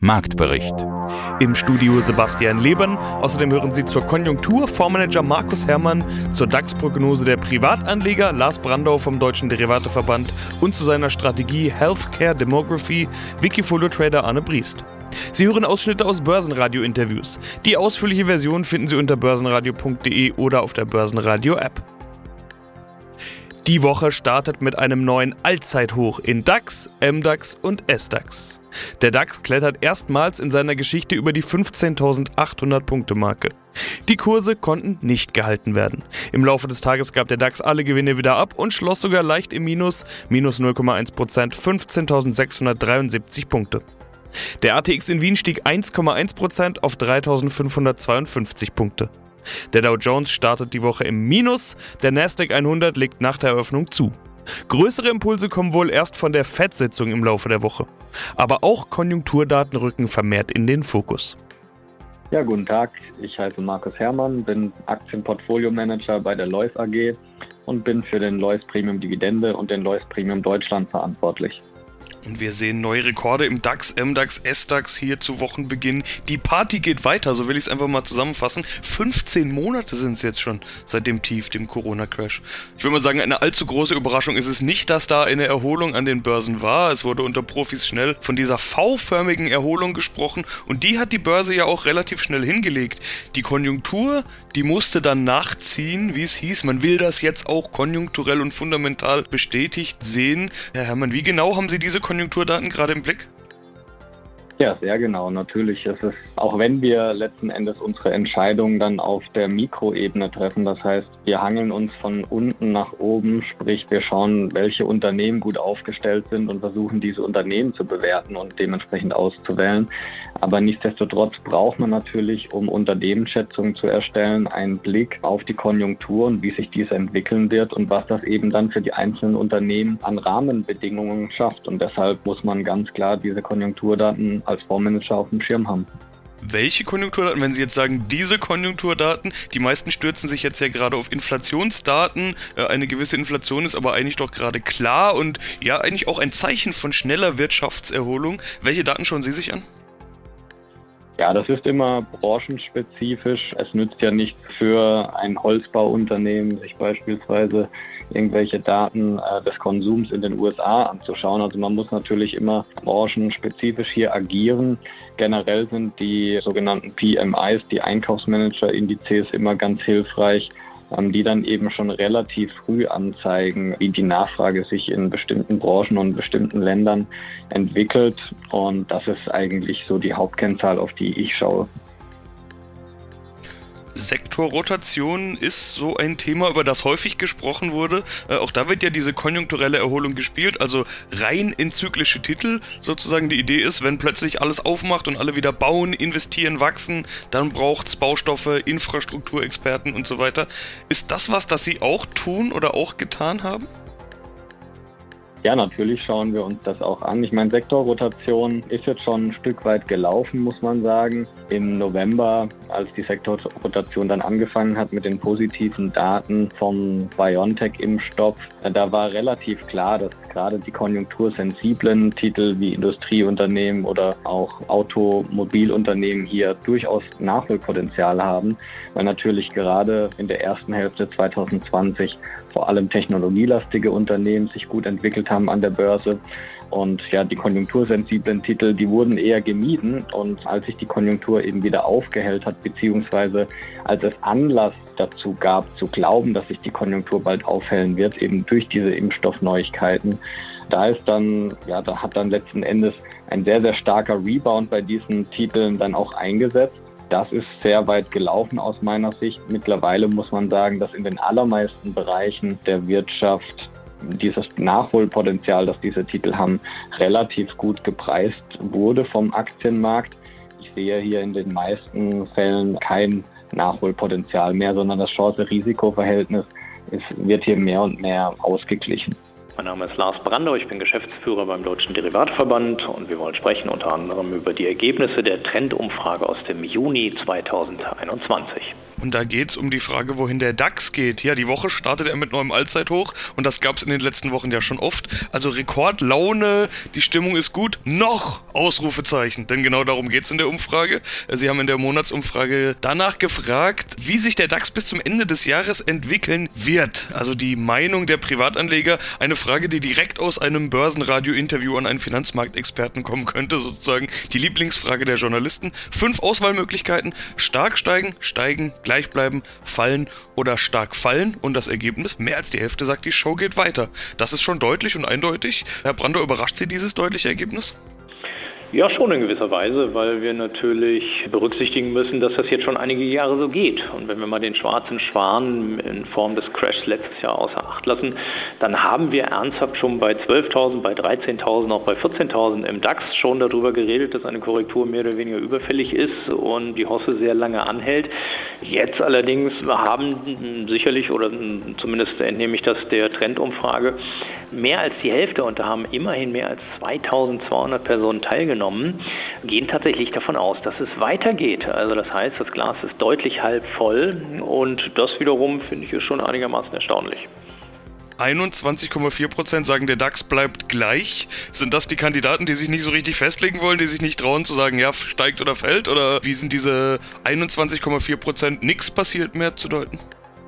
Marktbericht. Im Studio Sebastian Leben. Außerdem hören Sie zur Konjunktur Fondsmanager Markus Herrmann, zur DAX-Prognose der Privatanleger Lars Brandau vom Deutschen Derivateverband und zu seiner Strategie Healthcare Demography Wikifolio Trader Arne Briest. Sie hören Ausschnitte aus Börsenradio-Interviews. Die ausführliche Version finden Sie unter börsenradio.de oder auf der Börsenradio-App. Die Woche startet mit einem neuen Allzeithoch in DAX, MDAX und SDAX. Der DAX klettert erstmals in seiner Geschichte über die 15.800 Punkte Marke. Die Kurse konnten nicht gehalten werden. Im Laufe des Tages gab der DAX alle Gewinne wieder ab und schloss sogar leicht im Minus, minus 0,1%, 15.673 Punkte. Der ATX in Wien stieg 1,1% auf 3.552 Punkte. Der Dow Jones startet die Woche im Minus, der Nasdaq 100 legt nach der Eröffnung zu. Größere Impulse kommen wohl erst von der FED-Sitzung im Laufe der Woche. Aber auch Konjunkturdaten rücken vermehrt in den Fokus. Ja, guten Tag. Ich heiße Markus Herrmann, bin Aktienportfolio-Manager bei der Lois AG und bin für den Lois Premium Dividende und den Lois Premium Deutschland verantwortlich. Und wir sehen neue Rekorde im DAX, MDAX, SDAX hier zu Wochenbeginn. Die Party geht weiter, so will ich es einfach mal zusammenfassen. 15 Monate sind es jetzt schon seit dem Tief, dem Corona-Crash. Ich würde mal sagen, eine allzu große Überraschung ist es nicht, dass da eine Erholung an den Börsen war. Es wurde unter Profis schnell von dieser V-förmigen Erholung gesprochen und die hat die Börse ja auch relativ schnell hingelegt. Die Konjunktur, die musste dann nachziehen, wie es hieß. Man will das jetzt auch konjunkturell und fundamental bestätigt sehen. Herr Herrmann, wie genau haben Sie diese Konjunkturdaten gerade im Blick? Ja, sehr genau. Natürlich ist es, auch wenn wir letzten Endes unsere Entscheidungen dann auf der Mikroebene treffen, das heißt, wir hangeln uns von unten nach oben, sprich, wir schauen, welche Unternehmen gut aufgestellt sind und versuchen, diese Unternehmen zu bewerten und dementsprechend auszuwählen. Aber nichtsdestotrotz braucht man natürlich, um Unternehmensschätzungen zu erstellen, einen Blick auf die Konjunktur und wie sich diese entwickeln wird und was das eben dann für die einzelnen Unternehmen an Rahmenbedingungen schafft. Und deshalb muss man ganz klar diese Konjunkturdaten als Fondsmanager auf dem Schirm haben. Welche Konjunkturdaten, wenn Sie jetzt sagen, diese Konjunkturdaten, die meisten stürzen sich jetzt ja gerade auf Inflationsdaten. Äh, eine gewisse Inflation ist aber eigentlich doch gerade klar und ja, eigentlich auch ein Zeichen von schneller Wirtschaftserholung. Welche Daten schauen Sie sich an? Ja, das ist immer branchenspezifisch. Es nützt ja nicht für ein Holzbauunternehmen, sich beispielsweise irgendwelche Daten äh, des Konsums in den USA anzuschauen. Also man muss natürlich immer branchenspezifisch hier agieren. Generell sind die sogenannten PMIs, die Einkaufsmanager-Indizes, immer ganz hilfreich die dann eben schon relativ früh anzeigen, wie die Nachfrage sich in bestimmten Branchen und bestimmten Ländern entwickelt. Und das ist eigentlich so die Hauptkennzahl, auf die ich schaue. Sektorrotation ist so ein Thema, über das häufig gesprochen wurde. Äh, auch da wird ja diese konjunkturelle Erholung gespielt, also rein in zyklische Titel. Sozusagen die Idee ist, wenn plötzlich alles aufmacht und alle wieder bauen, investieren, wachsen, dann braucht es Baustoffe, Infrastrukturexperten und so weiter. Ist das was, das Sie auch tun oder auch getan haben? Ja, natürlich schauen wir uns das auch an. Ich meine, Sektorrotation ist jetzt schon ein Stück weit gelaufen, muss man sagen. Im November, als die Sektorrotation dann angefangen hat mit den positiven Daten vom BioNTech-Impfstoff, äh, da war relativ klar, dass gerade die konjunktursensiblen Titel wie Industrieunternehmen oder auch Automobilunternehmen hier durchaus Nachholpotenzial haben, weil natürlich gerade in der ersten Hälfte 2020 vor allem technologielastige Unternehmen sich gut entwickelt haben an der Börse. Und ja, die konjunktursensiblen Titel, die wurden eher gemieden. Und als sich die Konjunktur eben wieder aufgehellt hat, beziehungsweise als es Anlass dazu gab, zu glauben, dass sich die Konjunktur bald aufhellen wird, eben durch diese Impfstoffneuigkeiten, da ist dann, ja, da hat dann letzten Endes ein sehr, sehr starker Rebound bei diesen Titeln dann auch eingesetzt. Das ist sehr weit gelaufen aus meiner Sicht. Mittlerweile muss man sagen, dass in den allermeisten Bereichen der Wirtschaft dieses Nachholpotenzial, das diese Titel haben, relativ gut gepreist wurde vom Aktienmarkt. Ich sehe hier in den meisten Fällen kein Nachholpotenzial mehr, sondern das Chance-Risiko-Verhältnis wird hier mehr und mehr ausgeglichen. Mein Name ist Lars Brandau, ich bin Geschäftsführer beim Deutschen Derivatverband und wir wollen sprechen unter anderem über die Ergebnisse der Trendumfrage aus dem Juni 2021. Und da geht es um die Frage, wohin der DAX geht. Ja, die Woche startet er mit neuem Allzeithoch und das gab es in den letzten Wochen ja schon oft. Also Rekordlaune, die Stimmung ist gut, noch Ausrufezeichen. Denn genau darum geht es in der Umfrage. Sie haben in der Monatsumfrage danach gefragt, wie sich der DAX bis zum Ende des Jahres entwickeln wird. Also die Meinung der Privatanleger. Eine Frage, die direkt aus einem Börsenradio-Interview an einen Finanzmarktexperten kommen könnte, sozusagen die Lieblingsfrage der Journalisten. Fünf Auswahlmöglichkeiten. Stark steigen, steigen, gleich bleiben, fallen oder stark fallen und das Ergebnis, mehr als die Hälfte sagt, die Show geht weiter. Das ist schon deutlich und eindeutig. Herr Brando, überrascht Sie dieses deutliche Ergebnis? Ja, schon in gewisser Weise, weil wir natürlich berücksichtigen müssen, dass das jetzt schon einige Jahre so geht. Und wenn wir mal den schwarzen Schwan in Form des Crashs letztes Jahr außer Acht lassen, dann haben wir ernsthaft schon bei 12.000, bei 13.000, auch bei 14.000 im DAX schon darüber geredet, dass eine Korrektur mehr oder weniger überfällig ist und die Hosse sehr lange anhält. Jetzt allerdings haben sicherlich, oder zumindest entnehme ich das der Trendumfrage, mehr als die Hälfte, und da haben immerhin mehr als 2.200 Personen teilgenommen, genommen, gehen tatsächlich davon aus, dass es weitergeht. Also das heißt, das Glas ist deutlich halb voll und das wiederum finde ich schon einigermaßen erstaunlich. 21,4 Prozent sagen, der DAX bleibt gleich. Sind das die Kandidaten, die sich nicht so richtig festlegen wollen, die sich nicht trauen zu sagen, ja, steigt oder fällt? Oder wie sind diese 21,4 Prozent nichts passiert mehr zu deuten?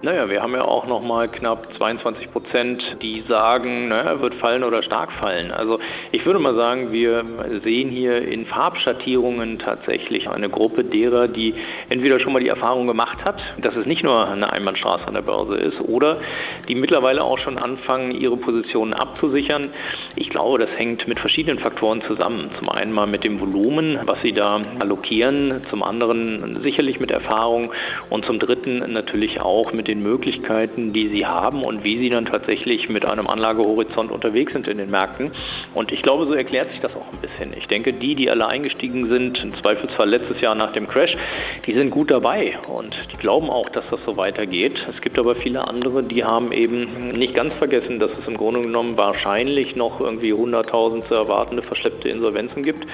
Naja, wir haben ja auch nochmal knapp 22 Prozent, die sagen, naja, wird fallen oder stark fallen. Also ich würde mal sagen, wir sehen hier in Farbschattierungen tatsächlich eine Gruppe derer, die entweder schon mal die Erfahrung gemacht hat, dass es nicht nur eine Einbahnstraße an der Börse ist, oder die mittlerweile auch schon anfangen, ihre Positionen abzusichern. Ich glaube, das hängt mit verschiedenen Faktoren zusammen. Zum einen mal mit dem Volumen, was sie da allokieren, zum anderen sicherlich mit Erfahrung und zum dritten natürlich auch mit den Möglichkeiten, die sie haben und wie sie dann tatsächlich mit einem Anlagehorizont unterwegs sind in den Märkten. Und ich glaube, so erklärt sich das auch ein bisschen. Ich denke, die, die alle eingestiegen sind, im Zweifelsfall letztes Jahr nach dem Crash, die sind gut dabei und die glauben auch, dass das so weitergeht. Es gibt aber viele andere, die haben eben nicht ganz vergessen, dass es im Grunde genommen wahrscheinlich noch irgendwie 100.000 zu erwartende verschleppte Insolvenzen gibt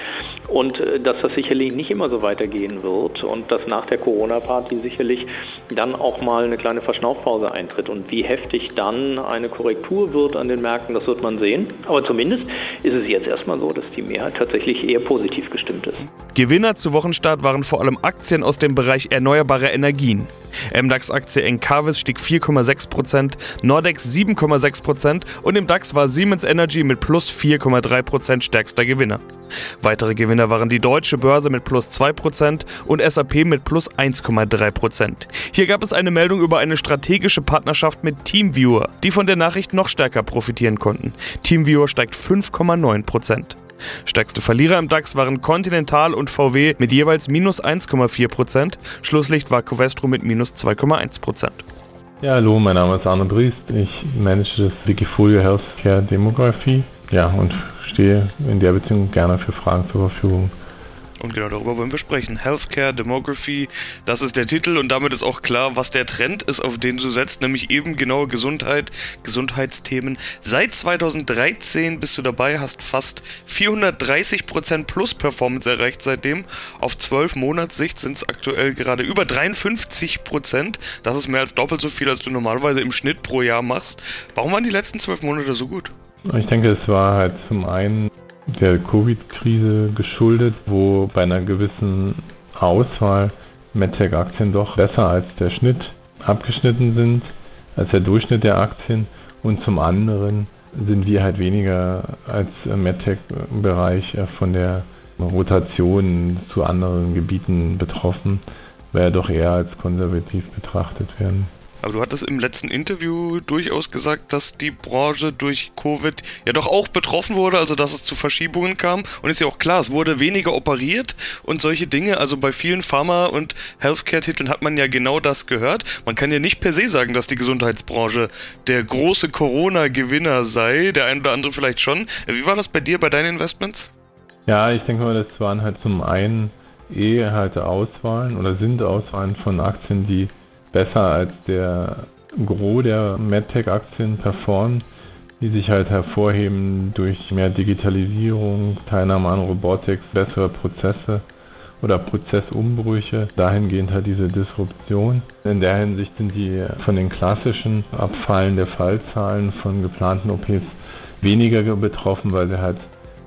und äh, dass das sicherlich nicht immer so weitergehen wird und dass nach der Corona-Party sicherlich dann auch mal eine kleine Verschnaufpause eintritt. Und wie heftig dann eine Korrektur wird an den Märkten, das wird man sehen. Aber zumindest ist es jetzt erstmal so, dass die Mehrheit tatsächlich eher positiv gestimmt ist. Gewinner zu Wochenstart waren vor allem Aktien aus dem Bereich erneuerbare Energien. MDAX-Aktie Encarvis stieg 4,6%, Nordex 7,6% und im DAX war Siemens Energy mit plus 4,3% stärkster Gewinner. Weitere Gewinner waren die Deutsche Börse mit plus 2% und SAP mit plus 1,3%. Hier gab es eine Meldung über eine strategische Partnerschaft mit Teamviewer, die von der Nachricht noch stärker profitieren konnten. Teamviewer steigt 5,9%. Stärkste Verlierer im DAX waren Continental und VW mit jeweils minus 1,4%. Schlusslicht war Covestro mit minus 2,1%. Ja, hallo, mein Name ist Arne Briest. Ich manage das Wikifolio Healthcare Demography. Ja, und stehe in der Beziehung gerne für Fragen zur Verfügung. Und genau darüber wollen wir sprechen. Healthcare, Demography, das ist der Titel und damit ist auch klar, was der Trend ist, auf den du setzt, nämlich eben genaue Gesundheit, Gesundheitsthemen. Seit 2013 bist du dabei, hast fast 430% plus Performance erreicht seitdem. Auf 12 Monatssicht sind es aktuell gerade über 53%. Das ist mehr als doppelt so viel, als du normalerweise im Schnitt pro Jahr machst. Warum waren die letzten 12 Monate so gut? Ich denke, es war halt zum einen der Covid-Krise geschuldet, wo bei einer gewissen Auswahl MedTech-Aktien doch besser als der Schnitt abgeschnitten sind, als der Durchschnitt der Aktien. Und zum anderen sind wir halt weniger als MedTech-Bereich äh, von der Rotation zu anderen Gebieten betroffen, weil ja doch eher als konservativ betrachtet werden. Aber du hattest im letzten Interview durchaus gesagt, dass die Branche durch Covid ja doch auch betroffen wurde, also dass es zu Verschiebungen kam. Und ist ja auch klar, es wurde weniger operiert und solche Dinge. Also bei vielen Pharma- und Healthcare-Titeln hat man ja genau das gehört. Man kann ja nicht per se sagen, dass die Gesundheitsbranche der große Corona-Gewinner sei. Der ein oder andere vielleicht schon. Wie war das bei dir, bei deinen Investments? Ja, ich denke mal, das waren halt zum einen eh halt Auswahlen oder sind Auswahlen von Aktien, die besser als der Gros der MedTech-Aktien performen. die sich halt hervorheben durch mehr Digitalisierung, Teilnahme an Robotics, bessere Prozesse oder Prozessumbrüche. Dahingehend halt diese Disruption. In der Hinsicht sind die von den klassischen Abfallen der Fallzahlen von geplanten OPs weniger betroffen, weil sie halt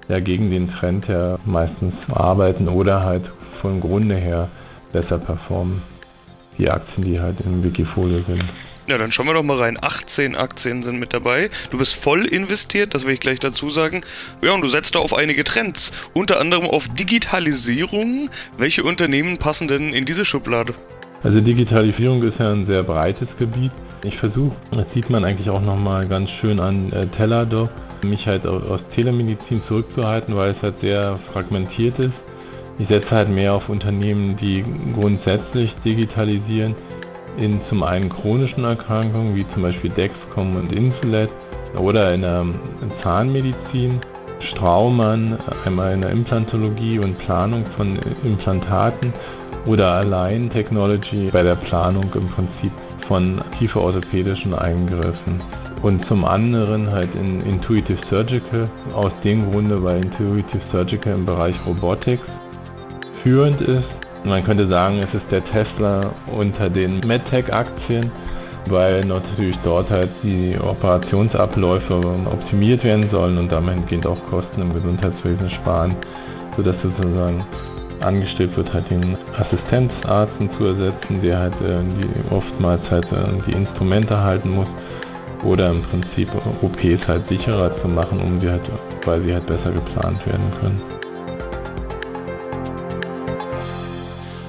ja gegen den Trend her meistens arbeiten oder halt vom Grunde her besser performen. Die Aktien, die halt im Wikifolio sind. Ja, dann schauen wir doch mal rein. 18 Aktien sind mit dabei. Du bist voll investiert, das will ich gleich dazu sagen. Ja, und du setzt da auf einige Trends. Unter anderem auf Digitalisierung. Welche Unternehmen passen denn in diese Schublade? Also Digitalisierung ist ja ein sehr breites Gebiet. Ich versuche, das sieht man eigentlich auch nochmal ganz schön an äh, Teladoc, mich halt aus Telemedizin zurückzuhalten, weil es halt sehr fragmentiert ist. Ich setze halt mehr auf Unternehmen, die grundsätzlich digitalisieren in zum einen chronischen Erkrankungen wie zum Beispiel Dexcom und Insulet oder in der Zahnmedizin, Straumann, einmal in der Implantologie und Planung von Implantaten oder allein Technology bei der Planung im Prinzip von tiefer orthopädischen Eingriffen. Und zum anderen halt in Intuitive Surgical, aus dem Grunde, weil Intuitive Surgical im Bereich Robotics führend ist man könnte sagen, es ist der Tesla unter den MedTech-Aktien, weil natürlich dort halt die Operationsabläufe optimiert werden sollen und damit gehen auch Kosten im Gesundheitswesen sparen, sodass sozusagen angestrebt wird, halt den Assistenzarzen zu ersetzen, der halt äh, die, oftmals halt äh, die Instrumente halten muss oder im Prinzip OPs halt sicherer zu machen, um sie halt, weil sie halt besser geplant werden können.